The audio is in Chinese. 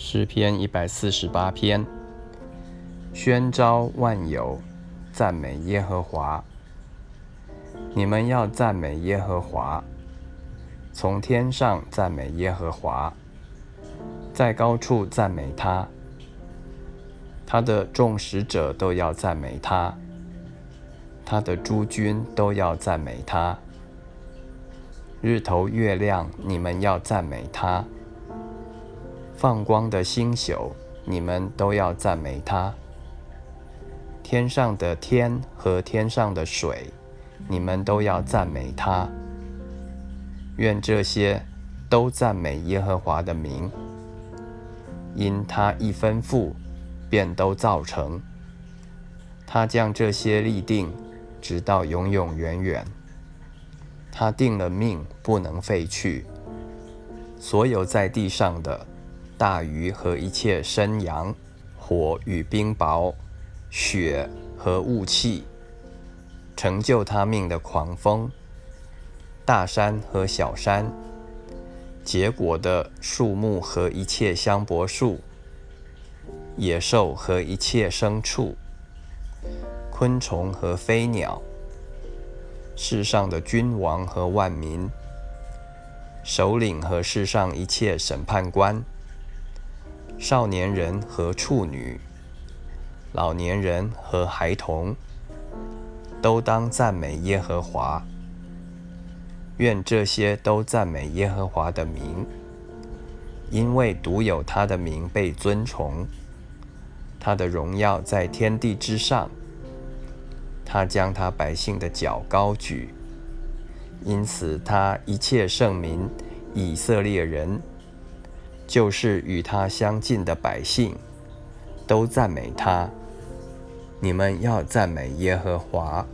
诗篇一百四十八篇，宣召万有，赞美耶和华。你们要赞美耶和华，从天上赞美耶和华，在高处赞美他。他的众使者都要赞美他，他的诸军都要赞美他。日头月亮，你们要赞美他；放光的星宿，你们都要赞美他。天上的天和天上的水，你们都要赞美他。愿这些都赞美耶和华的名，因他一吩咐，便都造成。他将这些立定，直到永永远远。他定了命，不能废去。所有在地上的大鱼和一切生羊，火与冰雹，雪和雾气，成就他命的狂风，大山和小山，结果的树木和一切香柏树，野兽和一切牲畜，昆虫和飞鸟。世上的君王和万民，首领和世上一切审判官，少年人和处女，老年人和孩童，都当赞美耶和华。愿这些都赞美耶和华的名，因为独有他的名被尊崇，他的荣耀在天地之上。他将他百姓的脚高举，因此他一切圣民以色列人，就是与他相近的百姓，都赞美他。你们要赞美耶和华。